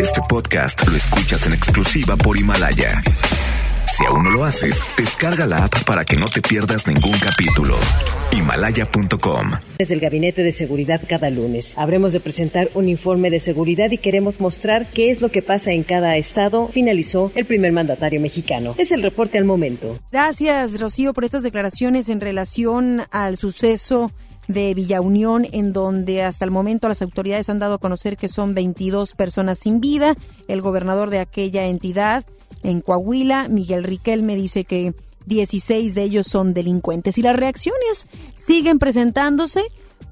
Este podcast lo escuchas en exclusiva por Himalaya. Si aún no lo haces, descarga la app para que no te pierdas ningún capítulo. Himalaya.com. Desde el Gabinete de Seguridad cada lunes habremos de presentar un informe de seguridad y queremos mostrar qué es lo que pasa en cada estado, finalizó el primer mandatario mexicano. Es el reporte al momento. Gracias, Rocío, por estas declaraciones en relación al suceso de Villa Unión, en donde hasta el momento las autoridades han dado a conocer que son 22 personas sin vida. El gobernador de aquella entidad en Coahuila, Miguel Riquelme, dice que 16 de ellos son delincuentes. Y las reacciones siguen presentándose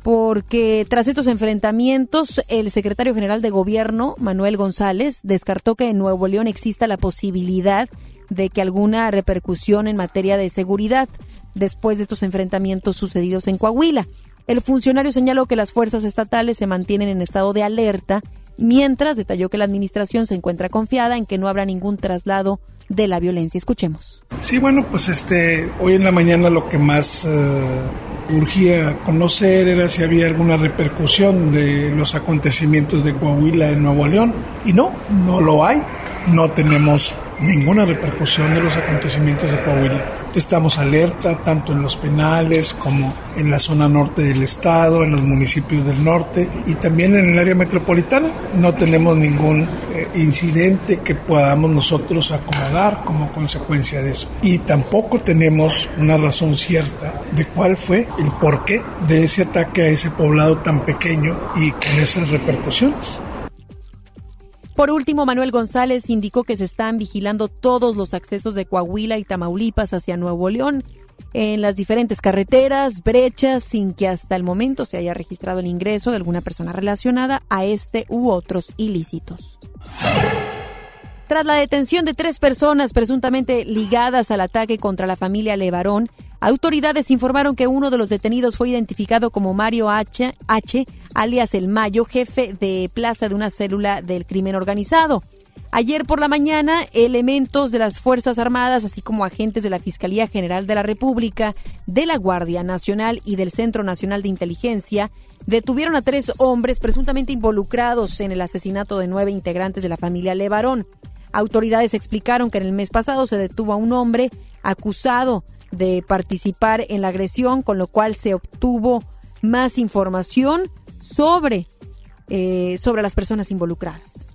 porque tras estos enfrentamientos, el secretario general de gobierno, Manuel González, descartó que en Nuevo León exista la posibilidad de que alguna repercusión en materia de seguridad después de estos enfrentamientos sucedidos en Coahuila. El funcionario señaló que las fuerzas estatales se mantienen en estado de alerta, mientras detalló que la administración se encuentra confiada en que no habrá ningún traslado de la violencia. Escuchemos. Sí, bueno, pues este, hoy en la mañana lo que más uh, urgía conocer era si había alguna repercusión de los acontecimientos de Coahuila en Nuevo León. Y no, no lo hay. No tenemos ninguna repercusión de los acontecimientos de Coahuila. Estamos alerta tanto en los penales como en la zona norte del estado, en los municipios del norte y también en el área metropolitana. No tenemos ningún eh, incidente que podamos nosotros acomodar como consecuencia de eso. Y tampoco tenemos una razón cierta de cuál fue el porqué de ese ataque a ese poblado tan pequeño y con esas repercusiones. Por último, Manuel González indicó que se están vigilando todos los accesos de Coahuila y Tamaulipas hacia Nuevo León en las diferentes carreteras, brechas, sin que hasta el momento se haya registrado el ingreso de alguna persona relacionada a este u otros ilícitos. Tras la detención de tres personas presuntamente ligadas al ataque contra la familia Levarón, autoridades informaron que uno de los detenidos fue identificado como Mario H, H alias El Mayo, jefe de plaza de una célula del crimen organizado. Ayer por la mañana, elementos de las Fuerzas Armadas, así como agentes de la Fiscalía General de la República, de la Guardia Nacional y del Centro Nacional de Inteligencia, detuvieron a tres hombres presuntamente involucrados en el asesinato de nueve integrantes de la familia Levarón. Autoridades explicaron que en el mes pasado se detuvo a un hombre acusado de participar en la agresión, con lo cual se obtuvo más información sobre, eh, sobre las personas involucradas.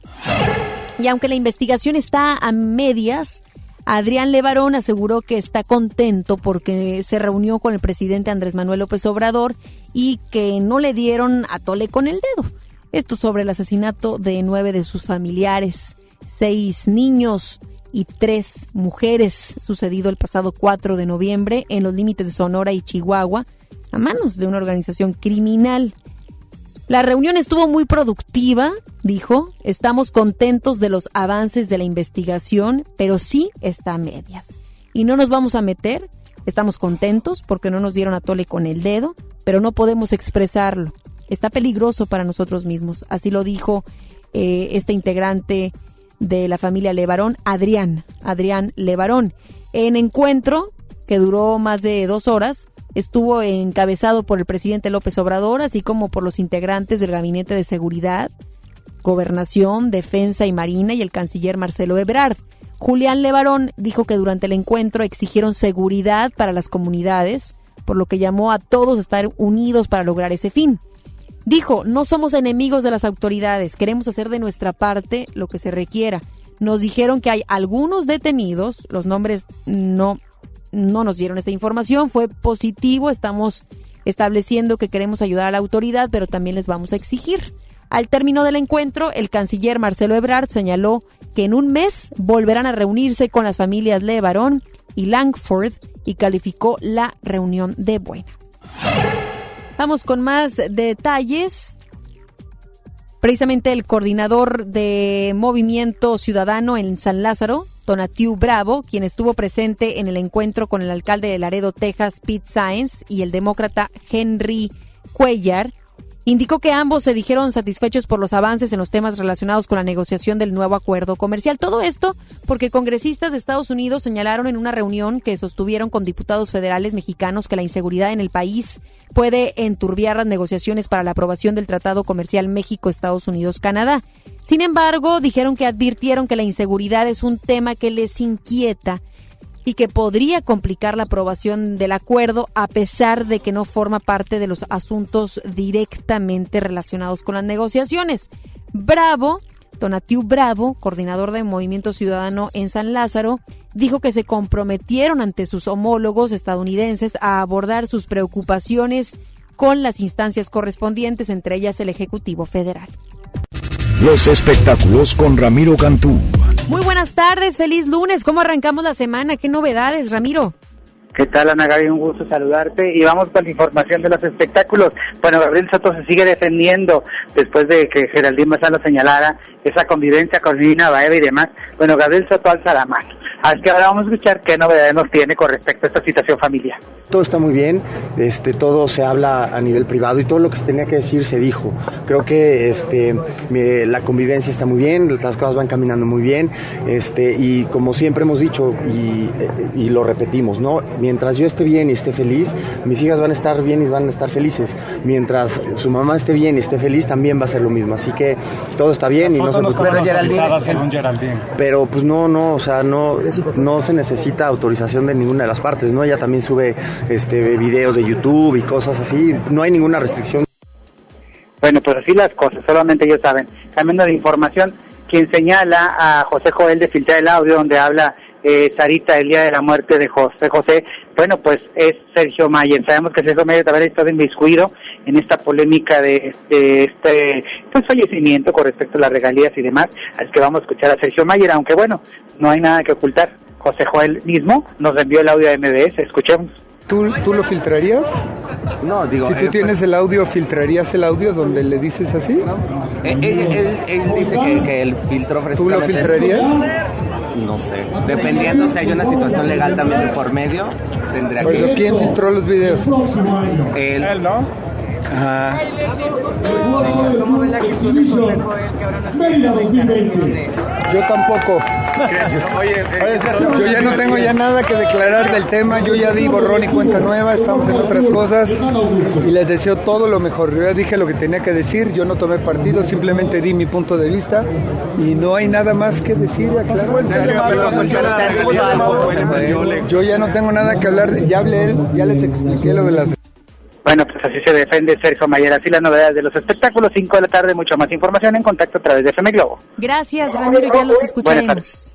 Y aunque la investigación está a medias, Adrián Levarón aseguró que está contento porque se reunió con el presidente Andrés Manuel López Obrador y que no le dieron a tole con el dedo. Esto sobre el asesinato de nueve de sus familiares seis niños y tres mujeres, sucedido el pasado 4 de noviembre en los límites de Sonora y Chihuahua, a manos de una organización criminal. La reunión estuvo muy productiva, dijo. Estamos contentos de los avances de la investigación, pero sí está a medias. Y no nos vamos a meter. Estamos contentos porque no nos dieron a tole con el dedo, pero no podemos expresarlo. Está peligroso para nosotros mismos. Así lo dijo eh, este integrante de la familia Levarón, Adrián, Adrián Levarón. En encuentro, que duró más de dos horas, estuvo encabezado por el presidente López Obrador, así como por los integrantes del Gabinete de Seguridad, Gobernación, Defensa y Marina y el canciller Marcelo Ebrard. Julián Levarón dijo que durante el encuentro exigieron seguridad para las comunidades, por lo que llamó a todos a estar unidos para lograr ese fin. Dijo, no somos enemigos de las autoridades, queremos hacer de nuestra parte lo que se requiera. Nos dijeron que hay algunos detenidos, los nombres no, no nos dieron esa información, fue positivo, estamos estableciendo que queremos ayudar a la autoridad, pero también les vamos a exigir. Al término del encuentro, el canciller Marcelo Ebrard señaló que en un mes volverán a reunirse con las familias Levarón y Langford y calificó la reunión de buena. Vamos con más detalles. Precisamente el coordinador de Movimiento Ciudadano en San Lázaro, Tonatiu Bravo, quien estuvo presente en el encuentro con el alcalde de Laredo, Texas, Pete Sáenz, y el demócrata Henry Cuellar, Indicó que ambos se dijeron satisfechos por los avances en los temas relacionados con la negociación del nuevo acuerdo comercial. Todo esto porque congresistas de Estados Unidos señalaron en una reunión que sostuvieron con diputados federales mexicanos que la inseguridad en el país puede enturbiar las negociaciones para la aprobación del Tratado Comercial México-Estados Unidos-Canadá. Sin embargo, dijeron que advirtieron que la inseguridad es un tema que les inquieta y que podría complicar la aprobación del acuerdo a pesar de que no forma parte de los asuntos directamente relacionados con las negociaciones. Bravo, Tonatiu Bravo, coordinador de Movimiento Ciudadano en San Lázaro, dijo que se comprometieron ante sus homólogos estadounidenses a abordar sus preocupaciones con las instancias correspondientes, entre ellas el Ejecutivo Federal. Los espectáculos con Ramiro Cantú. Muy buenas tardes, feliz lunes. ¿Cómo arrancamos la semana? ¿Qué novedades, Ramiro? ¿Qué tal, Ana Gaby? Un gusto saludarte. Y vamos con la información de los espectáculos. Bueno, Gabriel Soto se sigue defendiendo después de que Geraldine Mazano señalara esa convivencia con Lina Baeva y demás. Bueno, Gabriel Soto alza la mano. Así que ahora vamos a escuchar qué novedades nos tiene con respecto a esta situación familiar. Todo está muy bien, este, todo se habla a nivel privado y todo lo que se tenía que decir se dijo. Creo que este, la convivencia está muy bien, las cosas van caminando muy bien este, y como siempre hemos dicho y lo repetimos, ¿no? Mientras yo esté bien y esté feliz, mis hijas van a estar bien y van a estar felices. Mientras su mamá esté bien y esté feliz, también va a ser lo mismo. Así que todo está bien y no se preocupen. Pero pues no, no, o sea, no, no se necesita autorización de ninguna de las partes, ¿no? Ella también sube este videos de YouTube y cosas así, no hay ninguna restricción. Bueno, pues así las cosas, solamente ellos saben. Cambiando de información, quien señala a José Joel de filtrar el audio donde habla eh, Sarita el día de la muerte de José José, bueno, pues es Sergio Mayer. Sabemos que Sergio Mayer también ha estado inmiscuido en esta polémica de, este pues, fallecimiento con respecto a las regalías y demás. Así que vamos a escuchar a Sergio Mayer, aunque bueno, no hay nada que ocultar. José Joel mismo nos envió el audio de MBS, escuchemos. ¿Tú, ¿Tú lo filtrarías? No, digo... Si tú eh, tienes el audio, ¿filtrarías el audio donde le dices así? Él, él, dice que, que el filtro ¿Tú lo filtrarías? No sé. Dependiendo si hay una situación legal también de por medio, tendría que... ¿Quién filtró los videos? Él. Él, ¿no? Ajá. Yo tampoco. Yo ya no tengo ya nada que declarar del tema. Yo ya di borrón y cuenta nueva. Estamos en otras cosas. Y les deseo todo lo mejor. Yo ya dije lo que tenía que decir. Yo no tomé partido. Simplemente di mi punto de vista. Y no hay nada más que decir. Yo ya no tengo nada que hablar. Ya hablé él. Ya les expliqué lo de las bueno, pues así se defiende Sergio Mayer. Así las novedades de los espectáculos. 5 de la tarde, mucha más información en contacto a través de FM Globo. Gracias, Ramiro. Ya los escucharemos.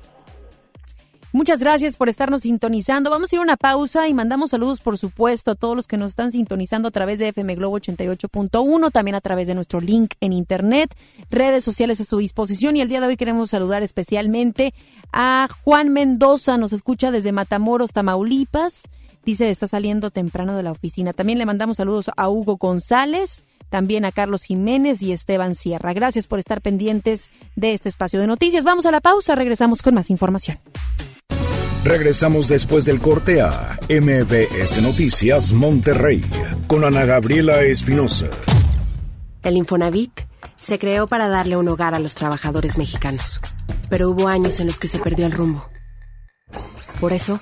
Muchas gracias por estarnos sintonizando. Vamos a ir a una pausa y mandamos saludos, por supuesto, a todos los que nos están sintonizando a través de FM Globo 88.1, también a través de nuestro link en internet, redes sociales a su disposición. Y el día de hoy queremos saludar especialmente a Juan Mendoza, nos escucha desde Matamoros, Tamaulipas. Dice, está saliendo temprano de la oficina. También le mandamos saludos a Hugo González, también a Carlos Jiménez y Esteban Sierra. Gracias por estar pendientes de este espacio de noticias. Vamos a la pausa, regresamos con más información. Regresamos después del corte a MBS Noticias Monterrey con Ana Gabriela Espinosa. El Infonavit se creó para darle un hogar a los trabajadores mexicanos, pero hubo años en los que se perdió el rumbo. Por eso,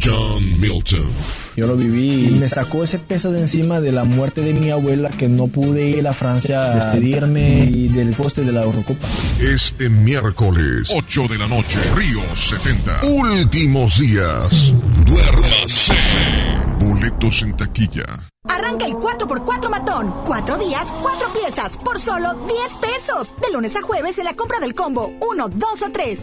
John Milton. Yo lo viví y me sacó ese peso de encima de la muerte de mi abuela que no pude ir a Francia a despedirme y del poste de la Eurocopa. Este miércoles, 8 de la noche, Río 70. Últimos días. Duérmase. Boletos en taquilla. Arranca el 4x4 matón. Cuatro días, cuatro piezas, por solo 10 pesos. De lunes a jueves en la compra del combo 1, 2 o 3.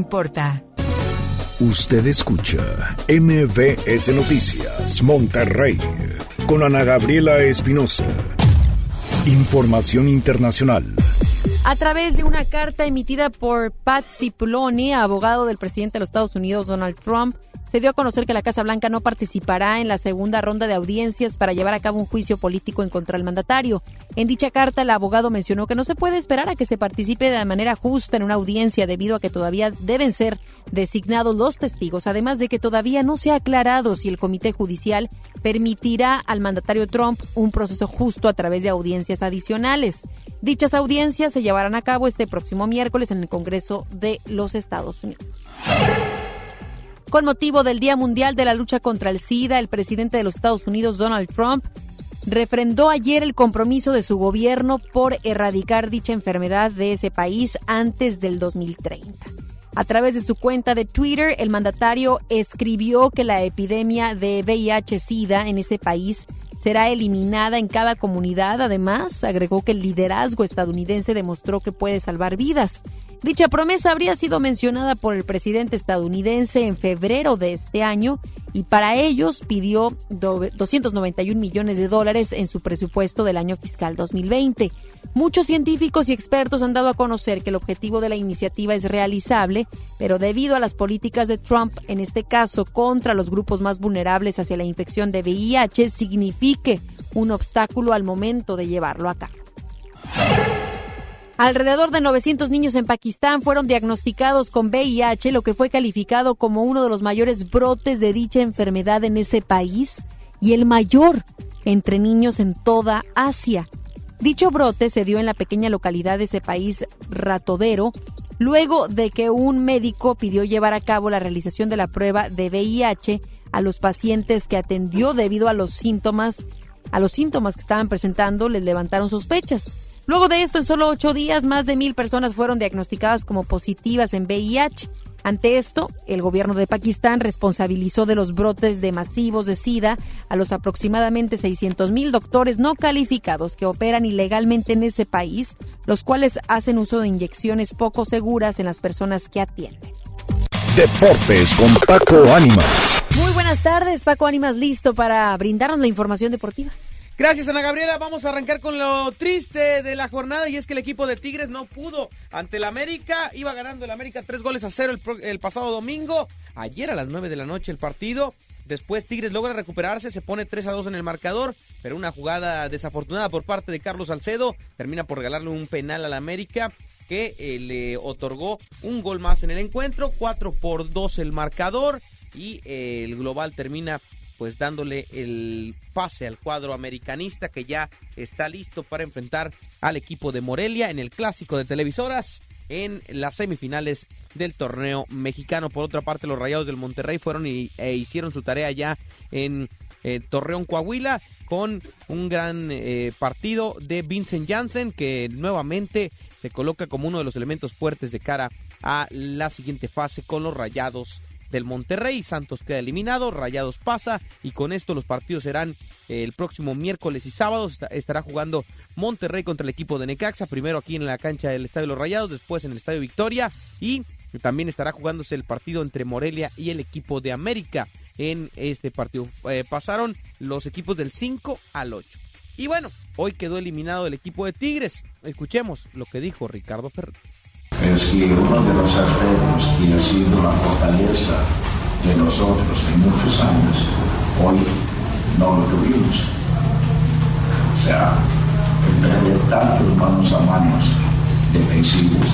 Usted escucha MBS Noticias Monterrey con Ana Gabriela Espinosa. Información internacional. A través de una carta emitida por Pat Cipollone, abogado del presidente de los Estados Unidos Donald Trump, se dio a conocer que la Casa Blanca no participará en la segunda ronda de audiencias para llevar a cabo un juicio político en contra del mandatario. En dicha carta, el abogado mencionó que no se puede esperar a que se participe de manera justa en una audiencia debido a que todavía deben ser designados los testigos, además de que todavía no se ha aclarado si el Comité Judicial permitirá al mandatario Trump un proceso justo a través de audiencias adicionales. Dichas audiencias se llevarán a cabo este próximo miércoles en el Congreso de los Estados Unidos. Con motivo del Día Mundial de la Lucha contra el SIDA, el presidente de los Estados Unidos, Donald Trump, refrendó ayer el compromiso de su gobierno por erradicar dicha enfermedad de ese país antes del 2030. A través de su cuenta de Twitter, el mandatario escribió que la epidemia de VIH-Sida en ese país será eliminada en cada comunidad. Además, agregó que el liderazgo estadounidense demostró que puede salvar vidas. Dicha promesa habría sido mencionada por el presidente estadounidense en febrero de este año y para ellos pidió 291 millones de dólares en su presupuesto del año fiscal 2020. Muchos científicos y expertos han dado a conocer que el objetivo de la iniciativa es realizable, pero debido a las políticas de Trump, en este caso contra los grupos más vulnerables hacia la infección de VIH, signifique un obstáculo al momento de llevarlo a cabo. Alrededor de 900 niños en Pakistán fueron diagnosticados con VIH, lo que fue calificado como uno de los mayores brotes de dicha enfermedad en ese país y el mayor entre niños en toda Asia. Dicho brote se dio en la pequeña localidad de ese país, Ratodero, luego de que un médico pidió llevar a cabo la realización de la prueba de VIH a los pacientes que atendió debido a los síntomas, a los síntomas que estaban presentando, les levantaron sospechas. Luego de esto, en solo ocho días, más de mil personas fueron diagnosticadas como positivas en VIH. Ante esto, el gobierno de Pakistán responsabilizó de los brotes de masivos de SIDA a los aproximadamente 600 mil doctores no calificados que operan ilegalmente en ese país, los cuales hacen uso de inyecciones poco seguras en las personas que atienden. Deportes con Paco Ánimas. Muy buenas tardes, Paco Ánimas, listo para brindarnos la información deportiva. Gracias, Ana Gabriela. Vamos a arrancar con lo triste de la jornada y es que el equipo de Tigres no pudo ante el América. Iba ganando el América tres goles a cero el, pasado domingo. Ayer a las nueve de la noche el partido. Después Tigres logra recuperarse, se pone 3 a 2 en el marcador, pero una jugada desafortunada por parte de Carlos Salcedo termina por regalarle un penal al América que eh, le otorgó un gol más en el encuentro, 4 por 2 el marcador y eh, el global termina pues dándole el pase al cuadro americanista que ya está listo para enfrentar al equipo de Morelia en el clásico de televisoras en las semifinales del torneo mexicano. Por otra parte, los Rayados del Monterrey fueron e hicieron su tarea ya en eh, Torreón, Coahuila, con un gran eh, partido de Vincent Janssen, que nuevamente se coloca como uno de los elementos fuertes de cara a la siguiente fase con los Rayados del Monterrey. Santos queda eliminado, Rayados pasa y con esto los partidos serán eh, el próximo miércoles y sábado. Estará jugando Monterrey contra el equipo de Necaxa, primero aquí en la cancha del Estadio los Rayados, después en el Estadio Victoria y también estará jugándose el partido entre Morelia y el equipo de América en este partido. Eh, pasaron los equipos del 5 al 8. Y bueno, hoy quedó eliminado el equipo de Tigres. Escuchemos lo que dijo Ricardo Ferrer es que uno de los aspectos que ha sido la fortaleza de nosotros en muchos años, hoy no lo tuvimos. O sea, el perder tantos manos a manos defensivos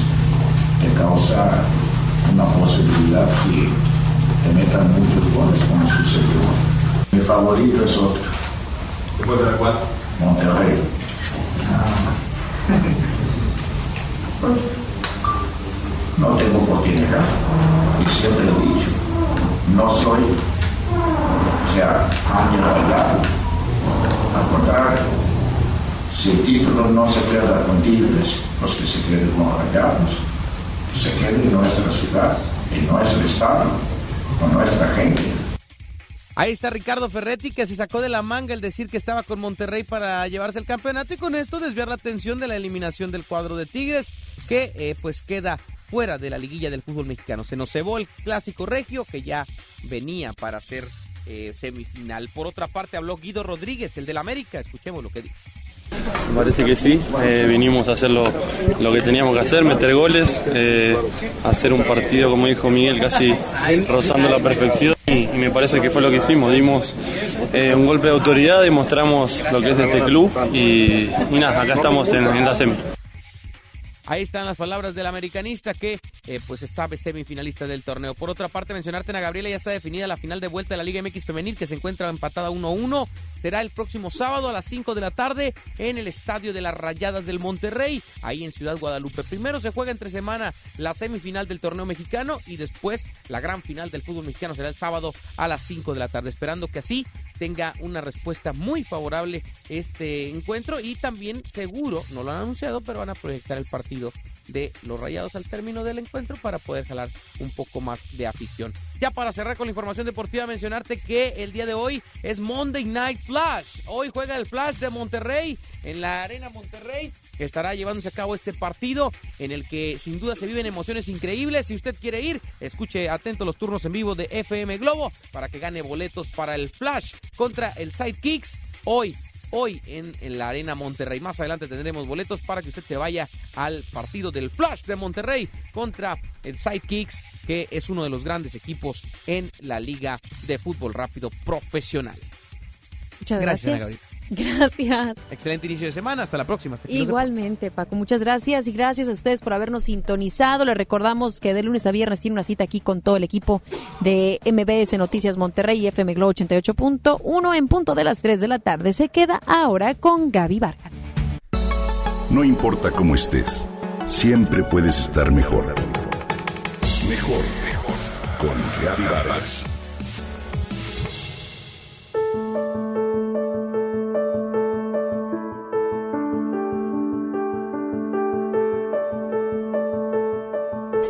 te causa una posibilidad que te metan muchos goles como sucedió. Mi favorito es otro. ¿Puede ser cuál? Monterrey. no tengo oportunidad. Y siempre lo he dicho, no soy, o sea, ángel rayado. Al contrario, si el título no se queda con Tigres, los que se queden con rayados, que se queden en nuestra ciudad, en nuestro estado, con nuestra gente. Ahí está Ricardo Ferretti que se sacó de la manga el decir que estaba con Monterrey para llevarse el campeonato y con esto desviar la atención de la eliminación del cuadro de Tigres que eh, pues queda fuera de la liguilla del fútbol mexicano. Se nos cebó el clásico regio que ya venía para ser eh, semifinal. Por otra parte habló Guido Rodríguez, el del América. Escuchemos lo que dijo. Parece que sí, eh, vinimos a hacer lo, que teníamos que hacer, meter goles, eh, hacer un partido, como dijo Miguel, casi rozando la perfección y, me parece que fue lo que hicimos, dimos un golpe de autoridad, demostramos lo que es este club y, nada, acá estamos en, en la semi. Ahí están las palabras del americanista que eh, pues sabe semifinalista del torneo. Por otra parte, mencionarte a Gabriela, ya está definida la final de vuelta de la Liga MX Femenil que se encuentra empatada 1-1 será el próximo sábado a las 5 de la tarde en el Estadio de las Rayadas del Monterrey, ahí en Ciudad Guadalupe. Primero se juega entre semana la semifinal del torneo mexicano y después la gran final del fútbol mexicano. Será el sábado a las 5 de la tarde, esperando que así tenga una respuesta muy favorable este encuentro y también seguro, no lo han anunciado, pero van a proyectar el partido de los Rayados al término del encuentro para poder jalar un poco más de afición. Ya para cerrar con la información deportiva, mencionarte que el día de hoy es Monday Night Flash. Hoy juega el Flash de Monterrey en la Arena Monterrey estará llevándose a cabo este partido en el que sin duda se viven emociones increíbles. Si usted quiere ir, escuche atento los turnos en vivo de FM Globo para que gane boletos para el Flash contra el Sidekicks hoy hoy en, la Arena Monterrey. Más adelante tendremos boletos para que usted se vaya al partido del Flash de Monterrey contra el Sidekicks, que es uno de los grandes equipos en la Liga de Fútbol Rápido Profesional. Muchas gracias. Gracias. Excelente inicio de semana. Hasta la próxima. Igualmente, Paco. Muchas gracias y gracias a ustedes por habernos sintonizado. Les recordamos que de lunes a viernes tiene una cita aquí con todo el equipo de MBS Noticias Monterrey y FM Globo 88.1 en punto de las 3 de la tarde. Se queda ahora con Gaby Vargas. No importa cómo estés, siempre puedes estar mejor. Mejor, mejor. Con Gaby Vargas.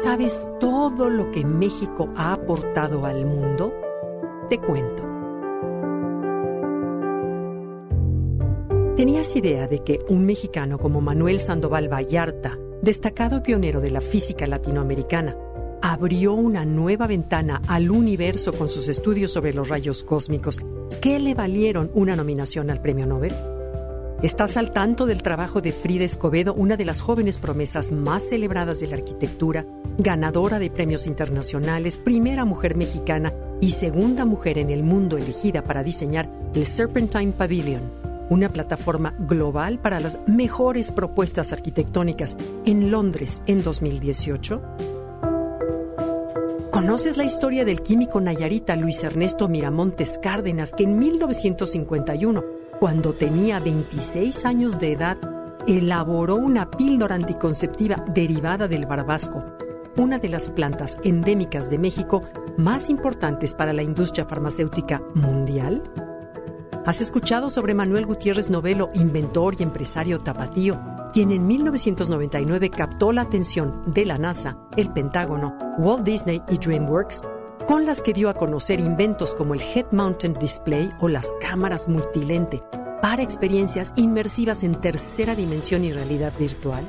¿Sabes todo lo que México ha aportado al mundo? Te cuento. ¿Tenías idea de que un mexicano como Manuel Sandoval Vallarta, destacado pionero de la física latinoamericana, abrió una nueva ventana al universo con sus estudios sobre los rayos cósmicos que le valieron una nominación al Premio Nobel? ¿Estás al tanto del trabajo de Frida Escobedo, una de las jóvenes promesas más celebradas de la arquitectura, ganadora de premios internacionales, primera mujer mexicana y segunda mujer en el mundo elegida para diseñar el Serpentine Pavilion, una plataforma global para las mejores propuestas arquitectónicas en Londres en 2018? ¿Conoces la historia del químico nayarita Luis Ernesto Miramontes Cárdenas, que en 1951 cuando tenía 26 años de edad, elaboró una píldora anticonceptiva derivada del barbasco, una de las plantas endémicas de México más importantes para la industria farmacéutica mundial? ¿Has escuchado sobre Manuel Gutiérrez Novelo, inventor y empresario tapatío, quien en 1999 captó la atención de la NASA, el Pentágono, Walt Disney y DreamWorks con las que dio a conocer inventos como el Head Mounted Display o las cámaras multilente para experiencias inmersivas en tercera dimensión y realidad virtual?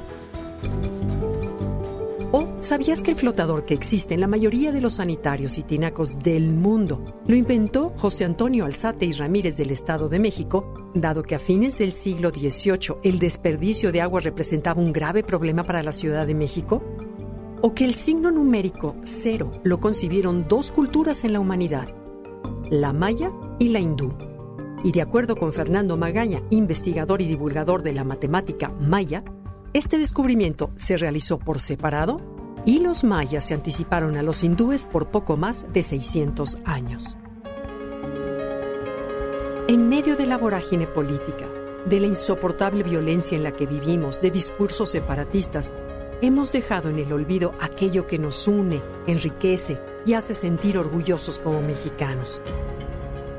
¿O sabías que el flotador que existe en la mayoría de los sanitarios y tinacos del mundo lo inventó José Antonio Alzate y Ramírez del Estado de México, dado que a fines del siglo XVIII el desperdicio de agua representaba un grave problema para la Ciudad de México? O que el signo numérico cero lo concibieron dos culturas en la humanidad, la maya y la hindú. Y de acuerdo con Fernando Magaña, investigador y divulgador de la matemática maya, este descubrimiento se realizó por separado y los mayas se anticiparon a los hindúes por poco más de 600 años. En medio de la vorágine política, de la insoportable violencia en la que vivimos, de discursos separatistas hemos dejado en el olvido aquello que nos une, enriquece y hace sentir orgullosos como mexicanos.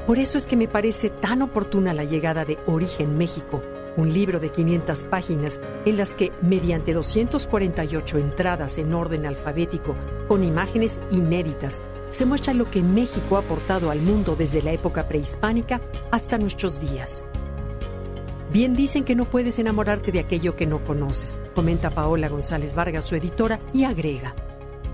Por eso es que me parece tan oportuna la llegada de Origen México, un libro de 500 páginas en las que, mediante 248 entradas en orden alfabético, con imágenes inéditas, se muestra lo que México ha aportado al mundo desde la época prehispánica hasta nuestros días. Bien dicen que no puedes enamorarte de aquello que no conoces, comenta Paola González Vargas, su editora, y agrega.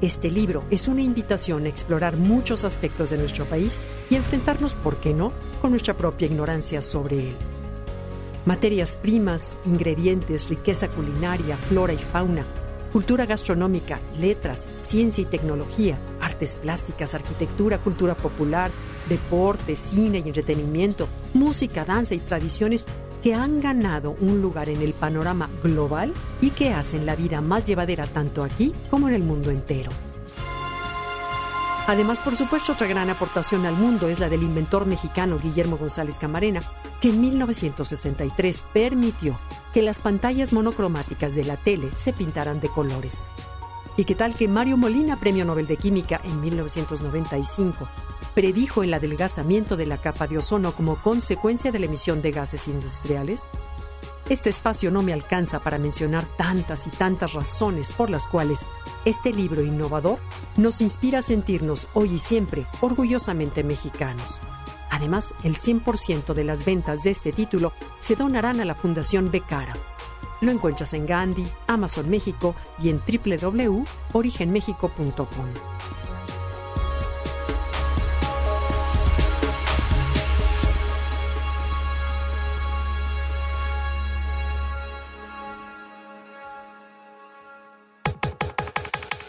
Este libro es una invitación a explorar muchos aspectos de nuestro país y enfrentarnos, ¿por qué no?, con nuestra propia ignorancia sobre él. Materias primas, ingredientes, riqueza culinaria, flora y fauna, cultura gastronómica, letras, ciencia y tecnología, artes plásticas, arquitectura, cultura popular, deporte, cine y entretenimiento, música, danza y tradiciones que han ganado un lugar en el panorama global y que hacen la vida más llevadera tanto aquí como en el mundo entero. Además, por supuesto, otra gran aportación al mundo es la del inventor mexicano Guillermo González Camarena, que en 1963 permitió que las pantallas monocromáticas de la tele se pintaran de colores. ¿Y qué tal que Mario Molina, Premio Nobel de Química en 1995, predijo el adelgazamiento de la capa de ozono como consecuencia de la emisión de gases industriales? Este espacio no me alcanza para mencionar tantas y tantas razones por las cuales este libro innovador nos inspira a sentirnos hoy y siempre orgullosamente mexicanos. Además, el 100% de las ventas de este título se donarán a la Fundación Becara. Lo encuentras en Gandhi, Amazon México y en www.origenmexico.com.